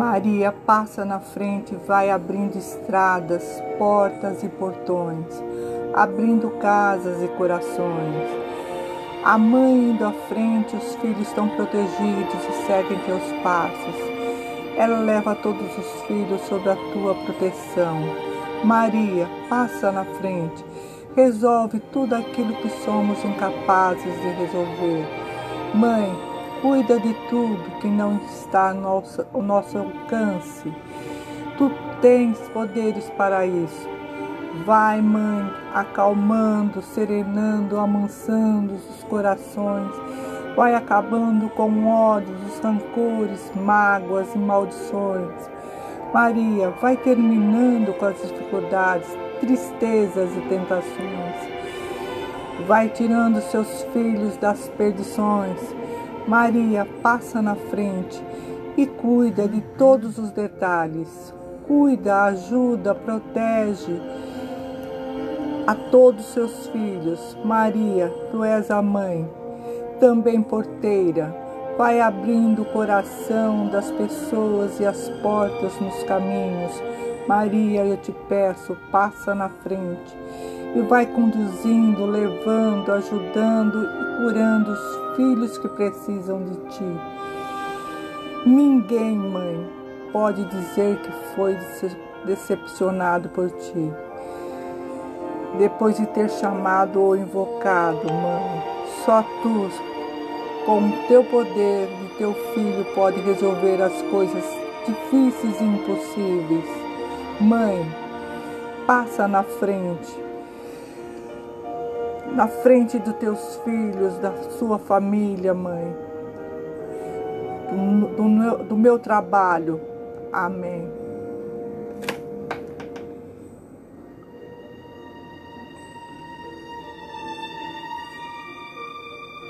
Maria passa na frente, vai abrindo estradas, portas e portões, abrindo casas e corações. A mãe indo à frente, os filhos estão protegidos e seguem teus passos. Ela leva todos os filhos sob a tua proteção. Maria, passa na frente, resolve tudo aquilo que somos incapazes de resolver. Mãe, cuida de tudo que não está ao nosso, ao nosso alcance. Tu tens poderes para isso. Vai, mãe, acalmando, serenando, amansando os corações. Vai acabando com ódios, os rancores, mágoas e maldições. Maria, vai terminando com as dificuldades, tristezas e tentações. Vai tirando seus filhos das perdições. Maria, passa na frente e cuida de todos os detalhes. Cuida, ajuda, protege a todos seus filhos. Maria, tu és a mãe, também porteira. Vai abrindo o coração das pessoas e as portas nos caminhos. Maria, eu te peço, passa na frente e vai conduzindo, levando, ajudando e curando os filhos que precisam de ti. Ninguém, mãe, pode dizer que foi decepcionado por ti. Depois de ter chamado ou invocado, mãe, só tu, com o teu poder de teu filho, pode resolver as coisas difíceis e impossíveis. Mãe, passa na frente na frente dos teus filhos, da sua família, mãe, do, do, do meu trabalho. Amém.